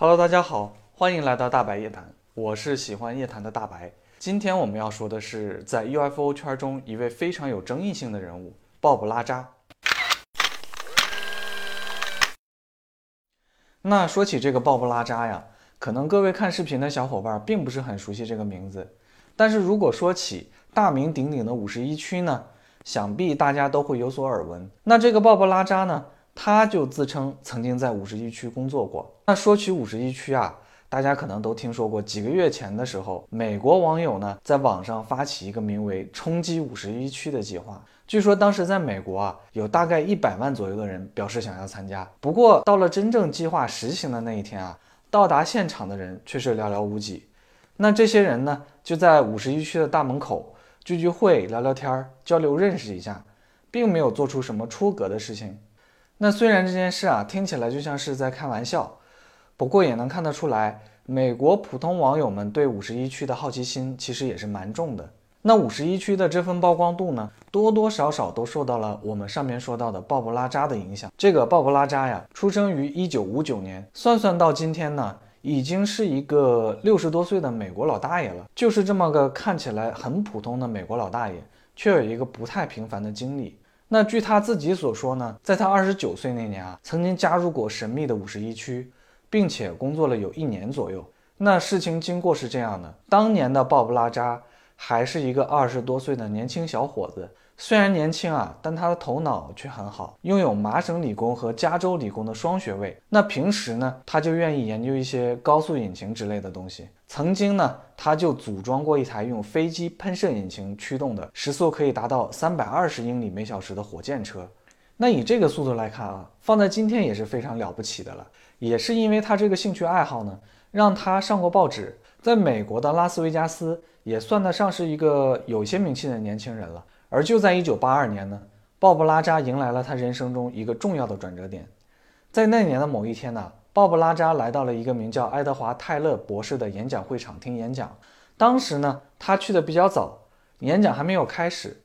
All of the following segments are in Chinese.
Hello，大家好，欢迎来到大白夜谈，我是喜欢夜谈的大白。今天我们要说的是，在 UFO 圈中一位非常有争议性的人物——鲍勃拉扎。那说起这个鲍勃拉扎呀，可能各位看视频的小伙伴并不是很熟悉这个名字，但是如果说起大名鼎鼎的五十一区呢，想必大家都会有所耳闻。那这个鲍勃拉扎呢？他就自称曾经在五十一区工作过。那说起五十一区啊，大家可能都听说过。几个月前的时候，美国网友呢在网上发起一个名为“冲击五十一区”的计划。据说当时在美国啊，有大概一百万左右的人表示想要参加。不过到了真正计划实行的那一天啊，到达现场的人却是寥寥无几。那这些人呢，就在五十一区的大门口聚聚会、聊聊天、交流认识一下，并没有做出什么出格的事情。那虽然这件事啊听起来就像是在开玩笑，不过也能看得出来，美国普通网友们对五十一区的好奇心其实也是蛮重的。那五十一区的这份曝光度呢，多多少少都受到了我们上面说到的鲍勃拉扎的影响。这个鲍勃拉扎呀，出生于一九五九年，算算到今天呢，已经是一个六十多岁的美国老大爷了。就是这么个看起来很普通的美国老大爷，却有一个不太平凡的经历。那据他自己所说呢，在他二十九岁那年啊，曾经加入过神秘的五十一区，并且工作了有一年左右。那事情经过是这样的：当年的鲍勃拉扎还是一个二十多岁的年轻小伙子。虽然年轻啊，但他的头脑却很好，拥有麻省理工和加州理工的双学位。那平时呢，他就愿意研究一些高速引擎之类的东西。曾经呢，他就组装过一台用飞机喷射引擎驱动的、时速可以达到三百二十英里每小时的火箭车。那以这个速度来看啊，放在今天也是非常了不起的了。也是因为他这个兴趣爱好呢，让他上过报纸，在美国的拉斯维加斯也算得上是一个有些名气的年轻人了。而就在一九八二年呢，鲍勃拉扎迎来了他人生中一个重要的转折点。在那年的某一天呢，鲍勃拉扎来到了一个名叫爱德华·泰勒博士的演讲会场听演讲。当时呢，他去的比较早，演讲还没有开始，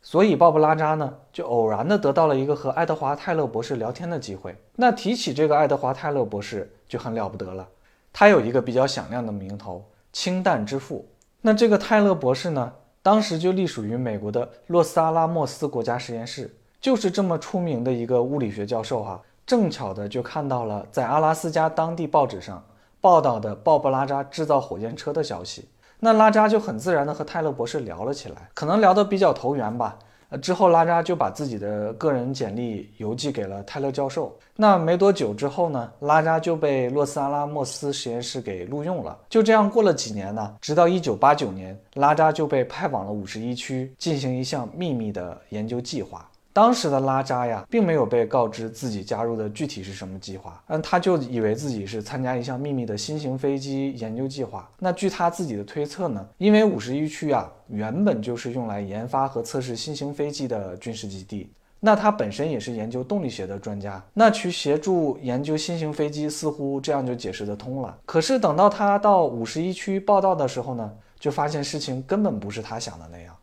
所以鲍勃拉扎呢就偶然的得到了一个和爱德华·泰勒博士聊天的机会。那提起这个爱德华·泰勒博士就很了不得了，他有一个比较响亮的名头——氢弹之父。那这个泰勒博士呢？当时就隶属于美国的洛斯阿拉莫斯国家实验室，就是这么出名的一个物理学教授哈。正巧的就看到了在阿拉斯加当地报纸上报道的鲍勃拉扎制造火箭车的消息，那拉扎就很自然的和泰勒博士聊了起来，可能聊得比较投缘吧。之后，拉扎就把自己的个人简历邮寄给了泰勒教授。那没多久之后呢，拉扎就被洛斯阿拉莫斯实验室给录用了。就这样过了几年呢，直到一九八九年，拉扎就被派往了五十一区进行一项秘密的研究计划。当时的拉扎呀，并没有被告知自己加入的具体是什么计划，嗯，他就以为自己是参加一项秘密的新型飞机研究计划。那据他自己的推测呢，因为五十一区啊，原本就是用来研发和测试新型飞机的军事基地，那他本身也是研究动力学的专家，那去协助研究新型飞机，似乎这样就解释得通了。可是等到他到五十一区报道的时候呢，就发现事情根本不是他想的那样。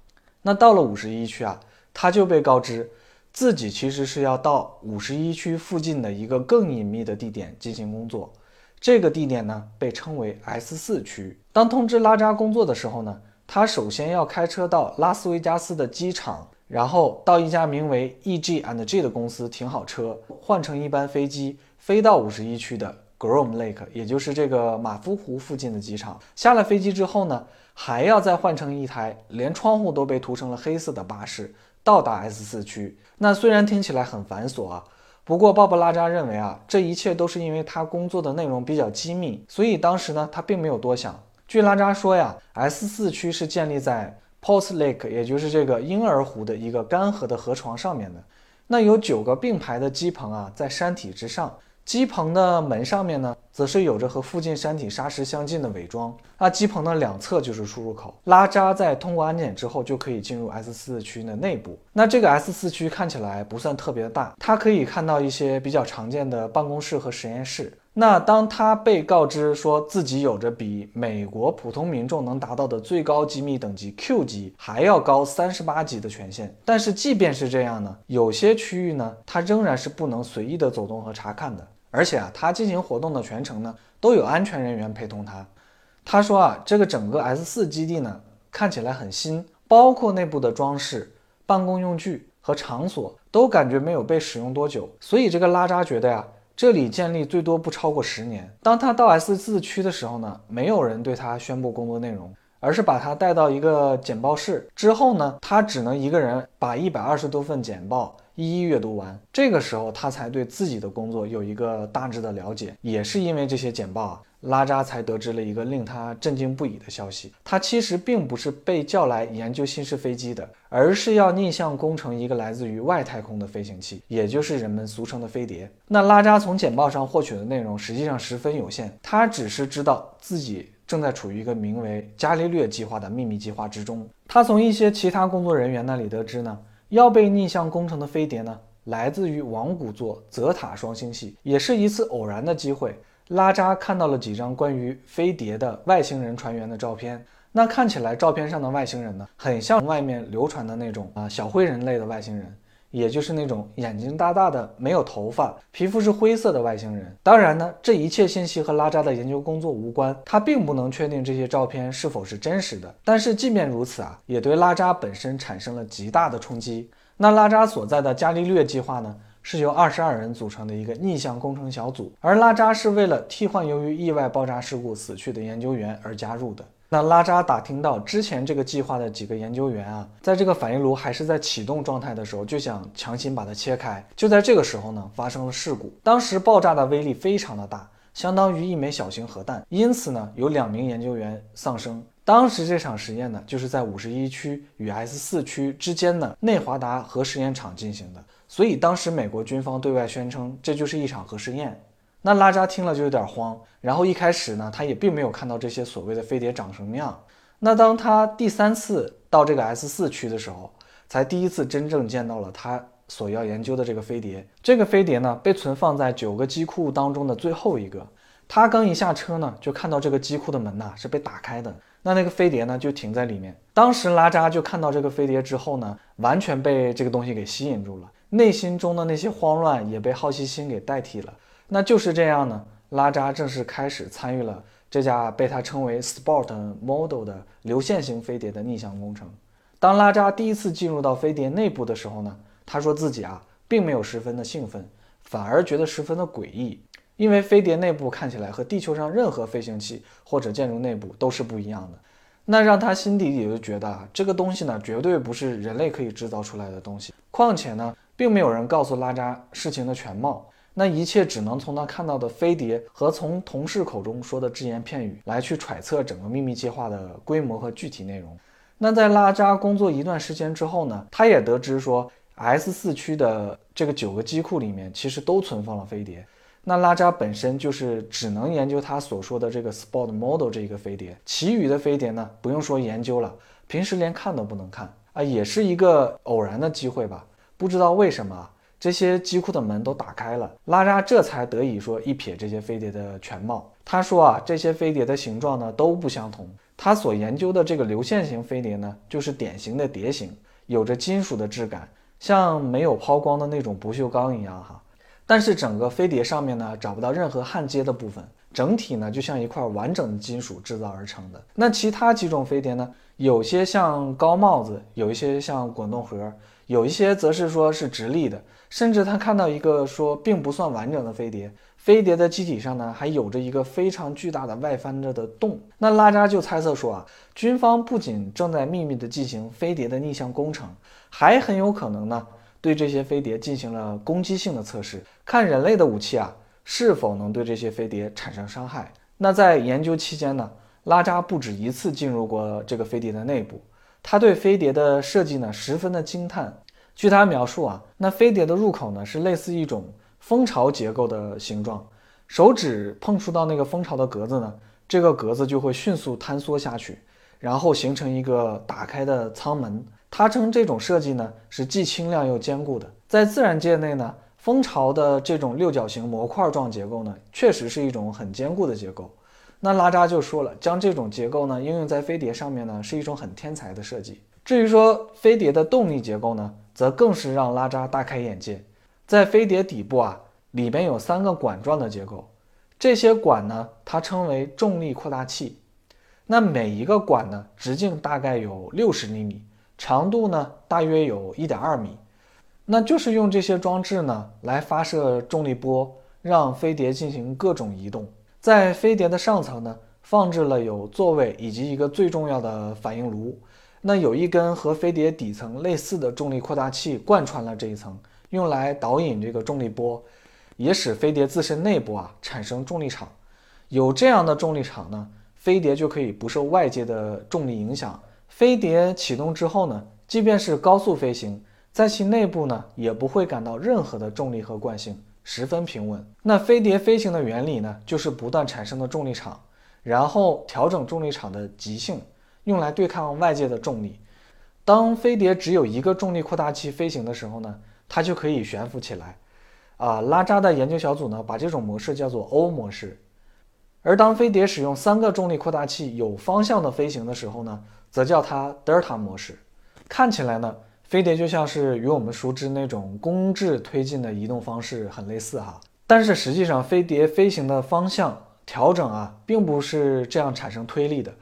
那到了五十一区啊，他就被告知。自己其实是要到五十一区附近的一个更隐秘的地点进行工作，这个地点呢被称为 S 四区。当通知拉扎工作的时候呢，他首先要开车到拉斯维加斯的机场，然后到一家名为 E.G. and G 的公司停好车，换乘一班飞机飞到五十一区的 Groom Lake，也就是这个马夫湖附近的机场。下了飞机之后呢，还要再换成一台连窗户都被涂成了黑色的巴士。到达 S 四区，那虽然听起来很繁琐啊，不过鲍勃拉扎认为啊，这一切都是因为他工作的内容比较机密，所以当时呢，他并没有多想。据拉扎说呀，S 四区是建立在 Post Lake，也就是这个婴儿湖的一个干涸的河床上面的，那有九个并排的机棚啊，在山体之上。机棚的门上面呢，则是有着和附近山体沙石相近的伪装。那机棚的两侧就是出入口。拉扎在通过安检之后，就可以进入 S 四区的内部。那这个 S 四区看起来不算特别的大，他可以看到一些比较常见的办公室和实验室。那当他被告知说自己有着比美国普通民众能达到的最高机密等级 Q 级还要高三十八级的权限，但是即便是这样呢，有些区域呢，他仍然是不能随意的走动和查看的。而且啊，他进行活动的全程呢，都有安全人员陪同他。他说啊，这个整个 S 四基地呢，看起来很新，包括内部的装饰、办公用具和场所都感觉没有被使用多久。所以这个拉扎觉得呀，这里建立最多不超过十年。当他到 S 四区的时候呢，没有人对他宣布工作内容。而是把他带到一个简报室之后呢，他只能一个人把一百二十多份简报一一阅读完。这个时候，他才对自己的工作有一个大致的了解。也是因为这些简报啊，拉扎才得知了一个令他震惊不已的消息：他其实并不是被叫来研究新式飞机的，而是要逆向工程一个来自于外太空的飞行器，也就是人们俗称的飞碟。那拉扎从简报上获取的内容实际上十分有限，他只是知道自己。正在处于一个名为“伽利略计划”的秘密计划之中。他从一些其他工作人员那里得知呢，要被逆向工程的飞碟呢，来自于王谷座泽塔双星系。也是一次偶然的机会，拉扎看到了几张关于飞碟的外星人船员的照片。那看起来照片上的外星人呢，很像外面流传的那种啊小灰人类的外星人。也就是那种眼睛大大的、没有头发、皮肤是灰色的外星人。当然呢，这一切信息和拉扎的研究工作无关，他并不能确定这些照片是否是真实的。但是即便如此啊，也对拉扎本身产生了极大的冲击。那拉扎所在的伽利略计划呢，是由二十二人组成的一个逆向工程小组，而拉扎是为了替换由于意外爆炸事故死去的研究员而加入的。那拉扎打听到之前这个计划的几个研究员啊，在这个反应炉还是在启动状态的时候，就想强行把它切开。就在这个时候呢，发生了事故。当时爆炸的威力非常的大，相当于一枚小型核弹，因此呢，有两名研究员丧生。当时这场实验呢，就是在五十一区与 S 四区之间的内华达核实验场进行的。所以当时美国军方对外宣称，这就是一场核试验。那拉扎听了就有点慌，然后一开始呢，他也并没有看到这些所谓的飞碟长什么样。那当他第三次到这个 S 四区的时候，才第一次真正见到了他所要研究的这个飞碟。这个飞碟呢，被存放在九个机库当中的最后一个。他刚一下车呢，就看到这个机库的门呐是被打开的，那那个飞碟呢就停在里面。当时拉扎就看到这个飞碟之后呢，完全被这个东西给吸引住了，内心中的那些慌乱也被好奇心给代替了。那就是这样呢，拉扎正式开始参与了这架被他称为 Sport Model 的流线型飞碟的逆向工程。当拉扎第一次进入到飞碟内部的时候呢，他说自己啊并没有十分的兴奋，反而觉得十分的诡异，因为飞碟内部看起来和地球上任何飞行器或者建筑内部都是不一样的。那让他心底里就觉得啊，这个东西呢绝对不是人类可以制造出来的东西。况且呢，并没有人告诉拉扎事情的全貌。那一切只能从他看到的飞碟和从同事口中说的只言片语来去揣测整个秘密计划的规模和具体内容。那在拉扎工作一段时间之后呢，他也得知说 S 四区的这个九个机库里面其实都存放了飞碟。那拉扎本身就是只能研究他所说的这个 Sport Model 这一个飞碟，其余的飞碟呢不用说研究了，平时连看都不能看啊，也是一个偶然的机会吧？不知道为什么。这些机库的门都打开了，拉扎这才得以说一瞥这些飞碟的全貌。他说啊，这些飞碟的形状呢都不相同。他所研究的这个流线型飞碟呢，就是典型的碟形，有着金属的质感，像没有抛光的那种不锈钢一样哈。但是整个飞碟上面呢，找不到任何焊接的部分，整体呢就像一块完整的金属制造而成的。那其他几种飞碟呢，有些像高帽子，有一些像滚动盒，有一些则是说是直立的。甚至他看到一个说并不算完整的飞碟，飞碟的机体上呢还有着一个非常巨大的外翻着的洞。那拉扎就猜测说啊，军方不仅正在秘密的进行飞碟的逆向工程，还很有可能呢对这些飞碟进行了攻击性的测试，看人类的武器啊是否能对这些飞碟产生伤害。那在研究期间呢，拉扎不止一次进入过这个飞碟的内部，他对飞碟的设计呢十分的惊叹。据他描述啊，那飞碟的入口呢是类似一种蜂巢结构的形状，手指碰触到那个蜂巢的格子呢，这个格子就会迅速坍缩下去，然后形成一个打开的舱门。他称这种设计呢是既轻量又坚固的。在自然界内呢，蜂巢的这种六角形模块状结构呢，确实是一种很坚固的结构。那拉扎就说了，将这种结构呢应用在飞碟上面呢，是一种很天才的设计。至于说飞碟的动力结构呢？则更是让拉扎大开眼界。在飞碟底部啊，里边有三个管状的结构，这些管呢，它称为重力扩大器。那每一个管呢，直径大概有六十厘米，长度呢大约有一点二米。那就是用这些装置呢来发射重力波，让飞碟进行各种移动。在飞碟的上层呢，放置了有座位以及一个最重要的反应炉。那有一根和飞碟底层类似的重力扩大器贯穿了这一层，用来导引这个重力波，也使飞碟自身内部啊产生重力场。有这样的重力场呢。飞碟就可以不受外界的重力影响。飞碟启动之后呢，即便是高速飞行，在其内部呢也不会感到任何的重力和惯性，十分平稳。那飞碟飞行的原理呢，就是不断产生的重力场，然后调整重力场的极性，用来对抗外界的重力。当飞碟只有一个重力扩大器飞行的时候呢，它就可以悬浮起来。啊，拉扎的研究小组呢，把这种模式叫做 O 模式。而当飞碟使用三个重力扩大器有方向的飞行的时候呢，则叫它德尔塔模式。看起来呢，飞碟就像是与我们熟知那种公制推进的移动方式很类似哈。但是实际上，飞碟飞行的方向调整啊，并不是这样产生推力的。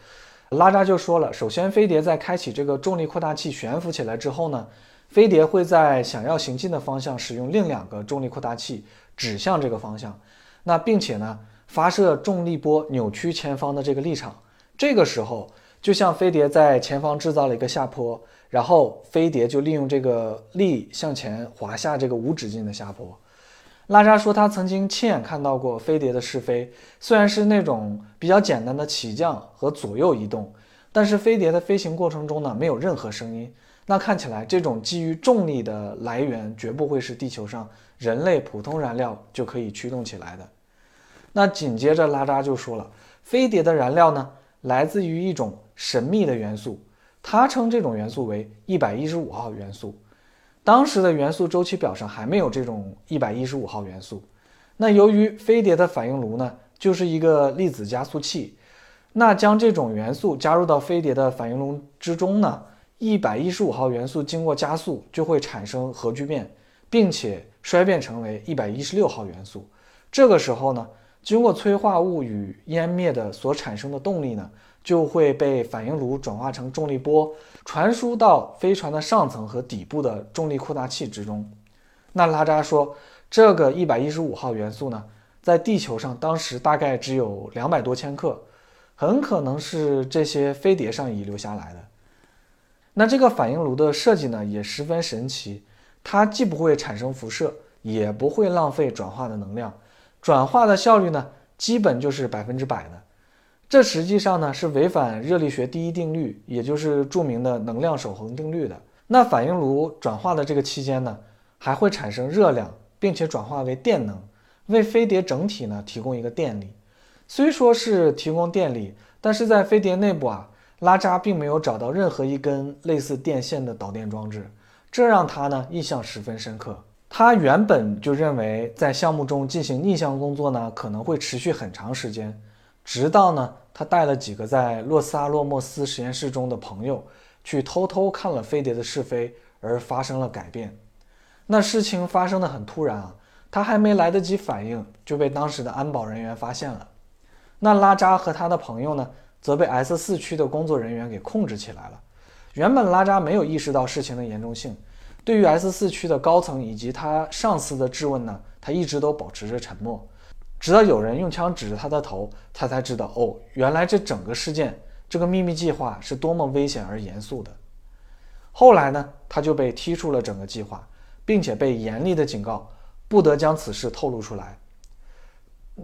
拉扎就说了，首先飞碟在开启这个重力扩大器悬浮起来之后呢，飞碟会在想要行进的方向使用另两个重力扩大器指向这个方向，那并且呢。发射重力波扭曲前方的这个立场，这个时候就像飞碟在前方制造了一个下坡，然后飞碟就利用这个力向前滑下这个无止境的下坡。拉扎说他曾经亲眼看到过飞碟的试飞，虽然是那种比较简单的起降和左右移动，但是飞碟的飞行过程中呢没有任何声音。那看起来这种基于重力的来源绝不会是地球上人类普通燃料就可以驱动起来的。那紧接着拉扎就说了，飞碟的燃料呢，来自于一种神秘的元素，他称这种元素为一百一十五号元素。当时的元素周期表上还没有这种一百一十五号元素。那由于飞碟的反应炉呢，就是一个粒子加速器，那将这种元素加入到飞碟的反应炉之中呢，一百一十五号元素经过加速就会产生核聚变，并且衰变成为一百一十六号元素。这个时候呢。经过催化物与湮灭的所产生的动力呢，就会被反应炉转化成重力波，传输到飞船的上层和底部的重力扩大器之中。那拉扎说，这个一百一十五号元素呢，在地球上当时大概只有两百多千克，很可能是这些飞碟上遗留下来的。那这个反应炉的设计呢，也十分神奇，它既不会产生辐射，也不会浪费转化的能量。转化的效率呢，基本就是百分之百的。这实际上呢是违反热力学第一定律，也就是著名的能量守恒定律的。那反应炉转化的这个期间呢，还会产生热量，并且转化为电能，为飞碟整体呢提供一个电力。虽说是提供电力，但是在飞碟内部啊，拉扎并没有找到任何一根类似电线的导电装置，这让他呢印象十分深刻。他原本就认为，在项目中进行逆向工作呢，可能会持续很长时间。直到呢，他带了几个在洛斯阿洛莫斯实验室中的朋友去偷偷看了飞碟的试飞，而发生了改变。那事情发生的很突然啊，他还没来得及反应，就被当时的安保人员发现了。那拉扎和他的朋友呢，则被 S 四区的工作人员给控制起来了。原本拉扎没有意识到事情的严重性。对于 S 四区的高层以及他上司的质问呢，他一直都保持着沉默，直到有人用枪指着他的头，他才知道哦，原来这整个事件，这个秘密计划是多么危险而严肃的。后来呢，他就被踢出了整个计划，并且被严厉的警告，不得将此事透露出来。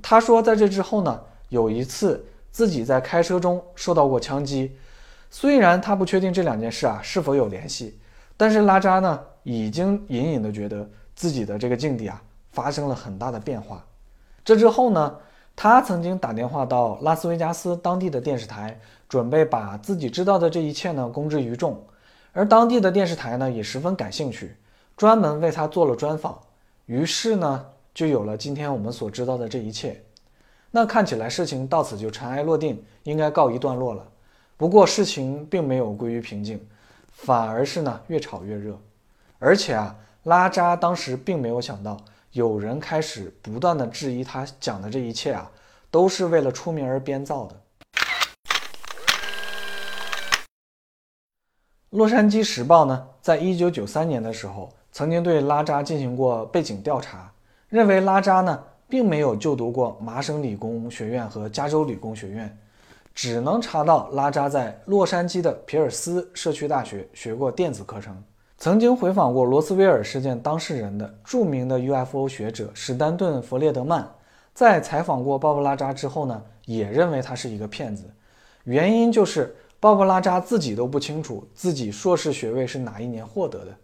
他说，在这之后呢，有一次自己在开车中受到过枪击，虽然他不确定这两件事啊是否有联系，但是拉扎呢。已经隐隐的觉得自己的这个境地啊发生了很大的变化。这之后呢，他曾经打电话到拉斯维加斯当地的电视台，准备把自己知道的这一切呢公之于众。而当地的电视台呢也十分感兴趣，专门为他做了专访。于是呢，就有了今天我们所知道的这一切。那看起来事情到此就尘埃落定，应该告一段落了。不过事情并没有归于平静，反而是呢越炒越热。而且啊，拉扎当时并没有想到，有人开始不断的质疑他讲的这一切啊，都是为了出名而编造的。洛杉矶时报呢，在一九九三年的时候，曾经对拉扎进行过背景调查，认为拉扎呢，并没有就读过麻省理工学院和加州理工学院，只能查到拉扎在洛杉矶的皮尔斯社区大学学过电子课程。曾经回访过罗斯威尔事件当事人的著名的 UFO 学者史丹顿·弗列德曼，在采访过鲍勃·拉扎之后呢，也认为他是一个骗子，原因就是。鲍勃拉扎自己都不清楚自己硕士学位是哪一年获得的，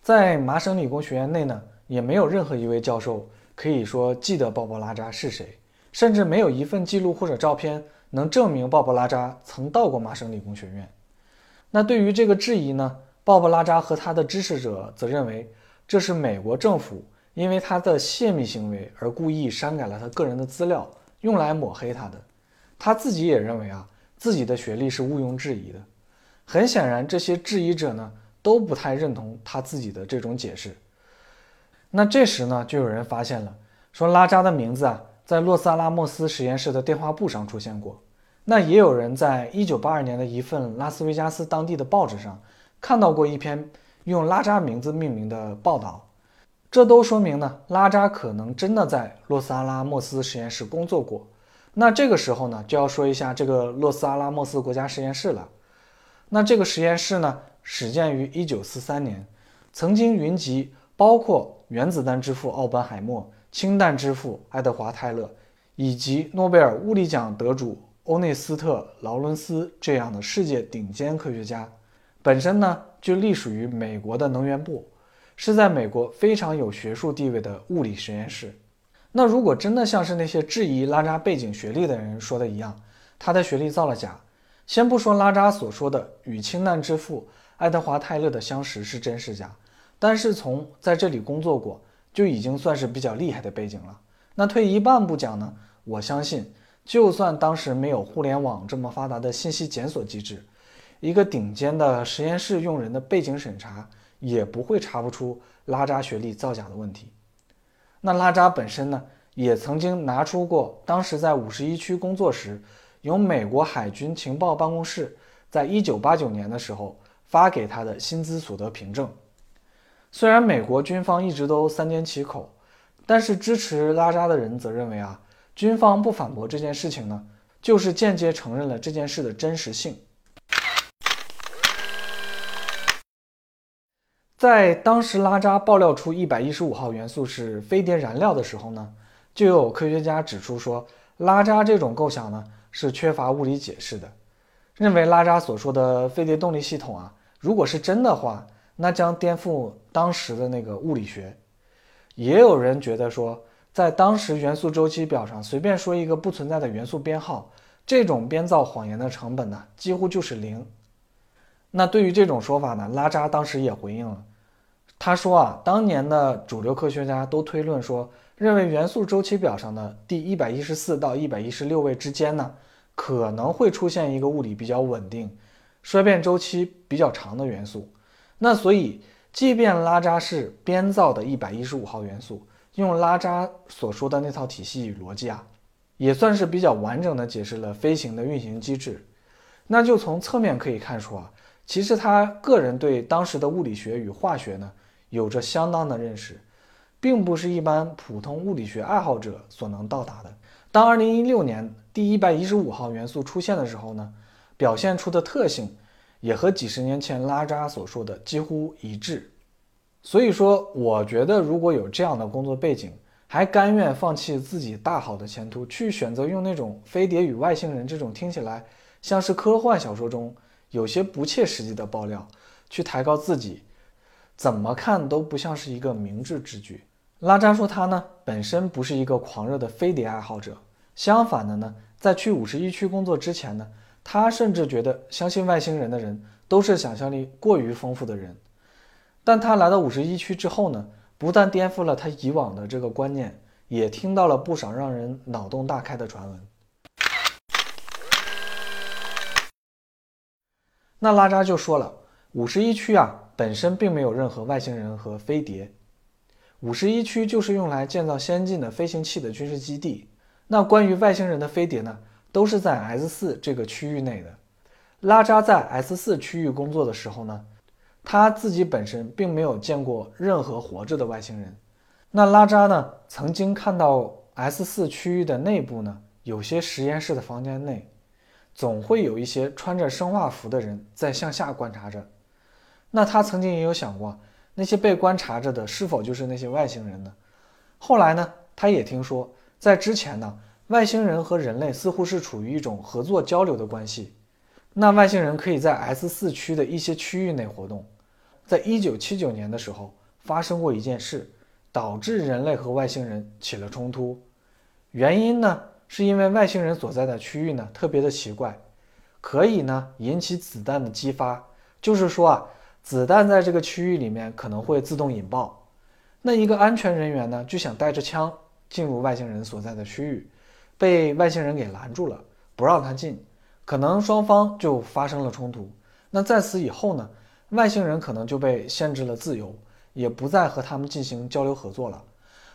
在麻省理工学院内呢，也没有任何一位教授可以说记得鲍勃拉扎是谁，甚至没有一份记录或者照片能证明鲍勃拉扎曾到过麻省理工学院。那对于这个质疑呢，鲍勃拉扎和他的支持者则认为这是美国政府因为他的泄密行为而故意删改了他个人的资料，用来抹黑他的。他自己也认为啊。自己的学历是毋庸置疑的，很显然，这些质疑者呢都不太认同他自己的这种解释。那这时呢，就有人发现了，说拉扎的名字啊，在洛斯阿拉莫斯实验室的电话簿上出现过。那也有人在一九八二年的一份拉斯维加斯当地的报纸上看到过一篇用拉扎名字命名的报道。这都说明呢，拉扎可能真的在洛斯阿拉莫斯实验室工作过。那这个时候呢，就要说一下这个洛斯阿拉莫斯国家实验室了。那这个实验室呢，始建于1943年，曾经云集包括原子弹之父奥本海默、氢弹之父爱德华泰勒，以及诺贝尔物理奖得主欧内斯特劳伦斯这样的世界顶尖科学家。本身呢，就隶属于美国的能源部，是在美国非常有学术地位的物理实验室。那如果真的像是那些质疑拉扎背景学历的人说的一样，他的学历造了假，先不说拉扎所说的与氢弹之父爱德华泰勒的相识是真是假，但是从在这里工作过就已经算是比较厉害的背景了。那退一万步讲呢，我相信，就算当时没有互联网这么发达的信息检索机制，一个顶尖的实验室用人的背景审查也不会查不出拉扎学历造假的问题。那拉扎本身呢，也曾经拿出过当时在五十一区工作时，由美国海军情报办公室在一九八九年的时候发给他的薪资所得凭证。虽然美国军方一直都三缄其口，但是支持拉扎的人则认为啊，军方不反驳这件事情呢，就是间接承认了这件事的真实性。在当时拉扎爆料出一百一十五号元素是飞碟燃料的时候呢，就有科学家指出说，拉扎这种构想呢是缺乏物理解释的，认为拉扎所说的飞碟动力系统啊，如果是真的话，那将颠覆当时的那个物理学。也有人觉得说，在当时元素周期表上随便说一个不存在的元素编号，这种编造谎言的成本呢几乎就是零。那对于这种说法呢，拉扎当时也回应了。他说啊，当年的主流科学家都推论说，认为元素周期表上的第一百一十四到一百一十六位之间呢，可能会出现一个物理比较稳定、衰变周期比较长的元素。那所以，即便拉扎是编造的一百一十五号元素，用拉扎所说的那套体系与逻辑啊，也算是比较完整的解释了飞行的运行机制。那就从侧面可以看出啊，其实他个人对当时的物理学与化学呢。有着相当的认识，并不是一般普通物理学爱好者所能到达的。当2016年第一百一十五号元素出现的时候呢，表现出的特性也和几十年前拉扎所说的几乎一致。所以说，我觉得如果有这样的工作背景，还甘愿放弃自己大好的前途，去选择用那种飞碟与外星人这种听起来像是科幻小说中有些不切实际的爆料，去抬高自己。怎么看都不像是一个明智之举。拉扎说他呢本身不是一个狂热的飞碟爱好者，相反的呢，在去五十一区工作之前呢，他甚至觉得相信外星人的人都是想象力过于丰富的人。但他来到五十一区之后呢，不但颠覆了他以往的这个观念，也听到了不少让人脑洞大开的传闻。那拉扎就说了，五十一区啊。本身并没有任何外星人和飞碟，五十一区就是用来建造先进的飞行器的军事基地。那关于外星人的飞碟呢，都是在 S 四这个区域内的。拉扎在 S 四区域工作的时候呢，他自己本身并没有见过任何活着的外星人。那拉扎呢，曾经看到 S 四区域的内部呢，有些实验室的房间内，总会有一些穿着生化服的人在向下观察着。那他曾经也有想过，那些被观察着的是否就是那些外星人呢？后来呢，他也听说，在之前呢，外星人和人类似乎是处于一种合作交流的关系。那外星人可以在 S 四区的一些区域内活动。在一九七九年的时候，发生过一件事，导致人类和外星人起了冲突。原因呢，是因为外星人所在的区域呢特别的奇怪，可以呢引起子弹的激发。就是说啊，子弹在这个区域里面可能会自动引爆。那一个安全人员呢就想带着枪进入外星人所在的区域，被外星人给拦住了，不让他进。可能双方就发生了冲突。那在此以后呢，外星人可能就被限制了自由，也不再和他们进行交流合作了。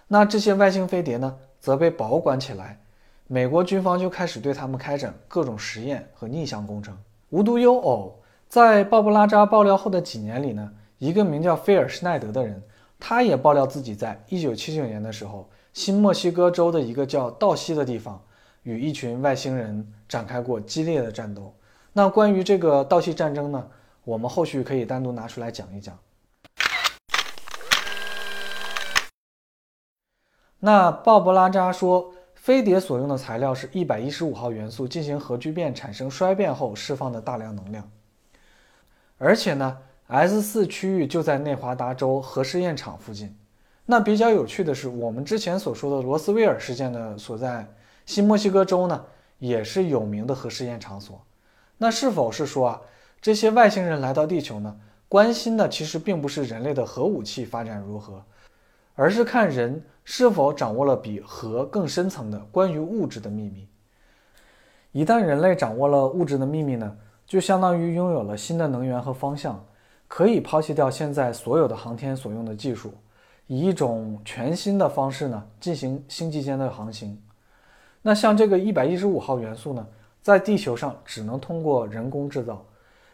那这些外星飞碟呢，则被保管起来。美国军方就开始对他们开展各种实验和逆向工程。无独有偶，在鲍布拉扎爆料后的几年里呢，一个名叫菲尔施奈德的人，他也爆料自己在1979年的时候，新墨西哥州的一个叫道西的地方。与一群外星人展开过激烈的战斗。那关于这个道西战争呢？我们后续可以单独拿出来讲一讲。那鲍勃拉扎说，飞碟所用的材料是一百一十五号元素进行核聚变产生衰变后释放的大量能量。而且呢，S 四区域就在内华达州核试验场附近。那比较有趣的是，我们之前所说的罗斯威尔事件的所在。新墨西哥州呢，也是有名的核试验场所。那是否是说啊，这些外星人来到地球呢，关心的其实并不是人类的核武器发展如何，而是看人是否掌握了比核更深层的关于物质的秘密。一旦人类掌握了物质的秘密呢，就相当于拥有了新的能源和方向，可以抛弃掉现在所有的航天所用的技术，以一种全新的方式呢，进行星际间的航行。那像这个一百一十五号元素呢，在地球上只能通过人工制造。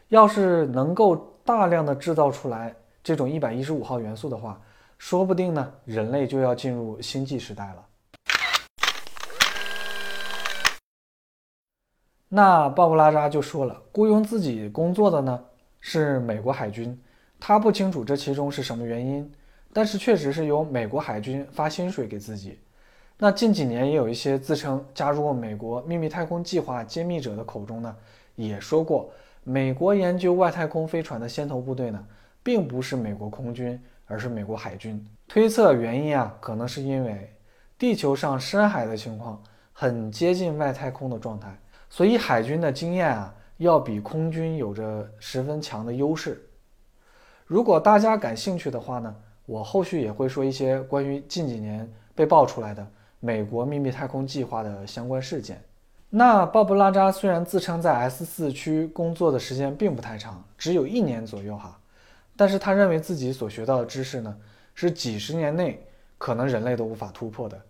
要是能够大量的制造出来这种一百一十五号元素的话，说不定呢，人类就要进入星际时代了。那鲍布拉扎就说了，雇佣自己工作的呢是美国海军，他不清楚这其中是什么原因，但是确实是由美国海军发薪水给自己。那近几年也有一些自称加入过美国秘密太空计划揭秘者的口中呢，也说过，美国研究外太空飞船的先头部队呢，并不是美国空军，而是美国海军。推测原因啊，可能是因为地球上深海的情况很接近外太空的状态，所以海军的经验啊，要比空军有着十分强的优势。如果大家感兴趣的话呢，我后续也会说一些关于近几年被爆出来的。美国秘密太空计划的相关事件。那鲍布拉扎虽然自称在 S 四区工作的时间并不太长，只有一年左右哈，但是他认为自己所学到的知识呢，是几十年内可能人类都无法突破的。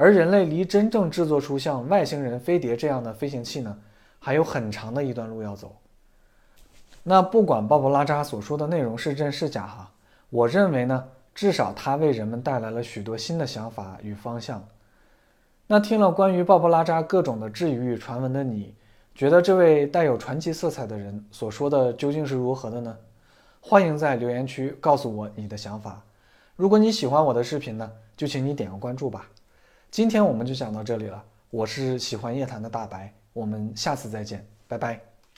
而人类离真正制作出像外星人飞碟这样的飞行器呢，还有很长的一段路要走。那不管鲍勃拉扎所说的内容是真是假哈，我认为呢，至少他为人们带来了许多新的想法与方向。那听了关于鲍勃拉扎各种的质疑与传闻的你，觉得这位带有传奇色彩的人所说的究竟是如何的呢？欢迎在留言区告诉我你的想法。如果你喜欢我的视频呢，就请你点个关注吧。今天我们就讲到这里了，我是喜欢夜谈的大白，我们下次再见，拜拜。